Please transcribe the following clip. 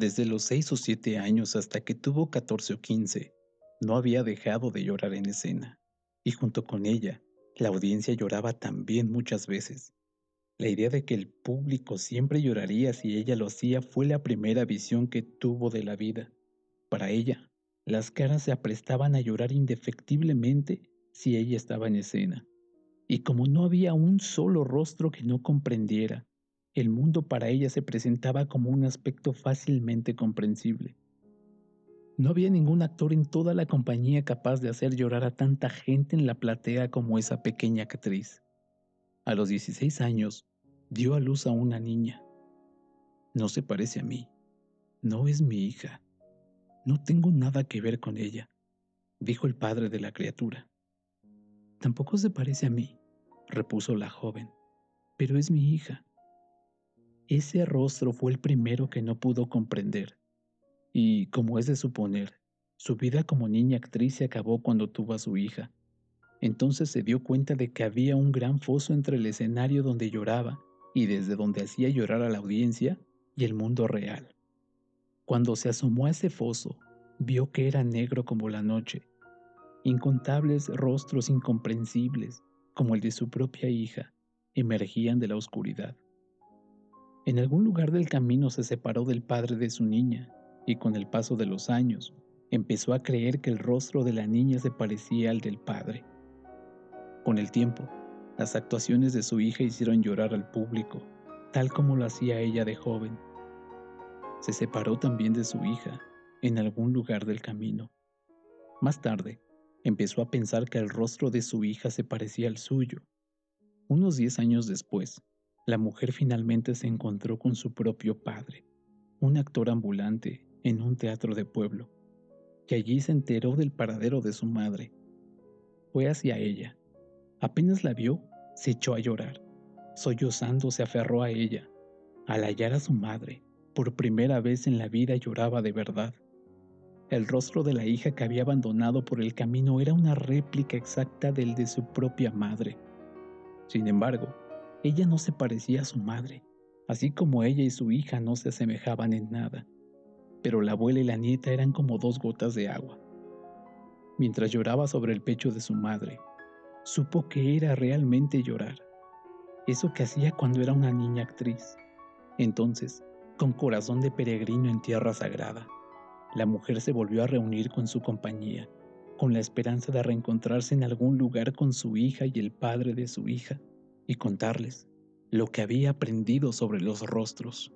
Desde los seis o siete años hasta que tuvo 14 o 15, no había dejado de llorar en escena, y junto con ella, la audiencia lloraba también muchas veces. La idea de que el público siempre lloraría si ella lo hacía fue la primera visión que tuvo de la vida. Para ella, las caras se aprestaban a llorar indefectiblemente si ella estaba en escena. Y como no había un solo rostro que no comprendiera, el mundo para ella se presentaba como un aspecto fácilmente comprensible. No había ningún actor en toda la compañía capaz de hacer llorar a tanta gente en la platea como esa pequeña actriz. A los 16 años, dio a luz a una niña. No se parece a mí. No es mi hija. No tengo nada que ver con ella, dijo el padre de la criatura. Tampoco se parece a mí, repuso la joven, pero es mi hija. Ese rostro fue el primero que no pudo comprender, y, como es de suponer, su vida como niña actriz se acabó cuando tuvo a su hija. Entonces se dio cuenta de que había un gran foso entre el escenario donde lloraba y desde donde hacía llorar a la audiencia y el mundo real. Cuando se asomó a ese foso, vio que era negro como la noche. Incontables rostros incomprensibles, como el de su propia hija, emergían de la oscuridad. En algún lugar del camino se separó del padre de su niña, y con el paso de los años empezó a creer que el rostro de la niña se parecía al del padre. Con el tiempo, las actuaciones de su hija hicieron llorar al público, tal como lo hacía ella de joven. Se separó también de su hija, en algún lugar del camino. Más tarde, empezó a pensar que el rostro de su hija se parecía al suyo. Unos diez años después, la mujer finalmente se encontró con su propio padre, un actor ambulante en un teatro de pueblo, que allí se enteró del paradero de su madre. Fue hacia ella. Apenas la vio, se echó a llorar. Sollozando se aferró a ella. Al hallar a su madre, por primera vez en la vida lloraba de verdad. El rostro de la hija que había abandonado por el camino era una réplica exacta del de su propia madre. Sin embargo, ella no se parecía a su madre, así como ella y su hija no se asemejaban en nada, pero la abuela y la nieta eran como dos gotas de agua. Mientras lloraba sobre el pecho de su madre, supo que era realmente llorar, eso que hacía cuando era una niña actriz. Entonces, con corazón de peregrino en tierra sagrada, la mujer se volvió a reunir con su compañía, con la esperanza de reencontrarse en algún lugar con su hija y el padre de su hija y contarles lo que había aprendido sobre los rostros.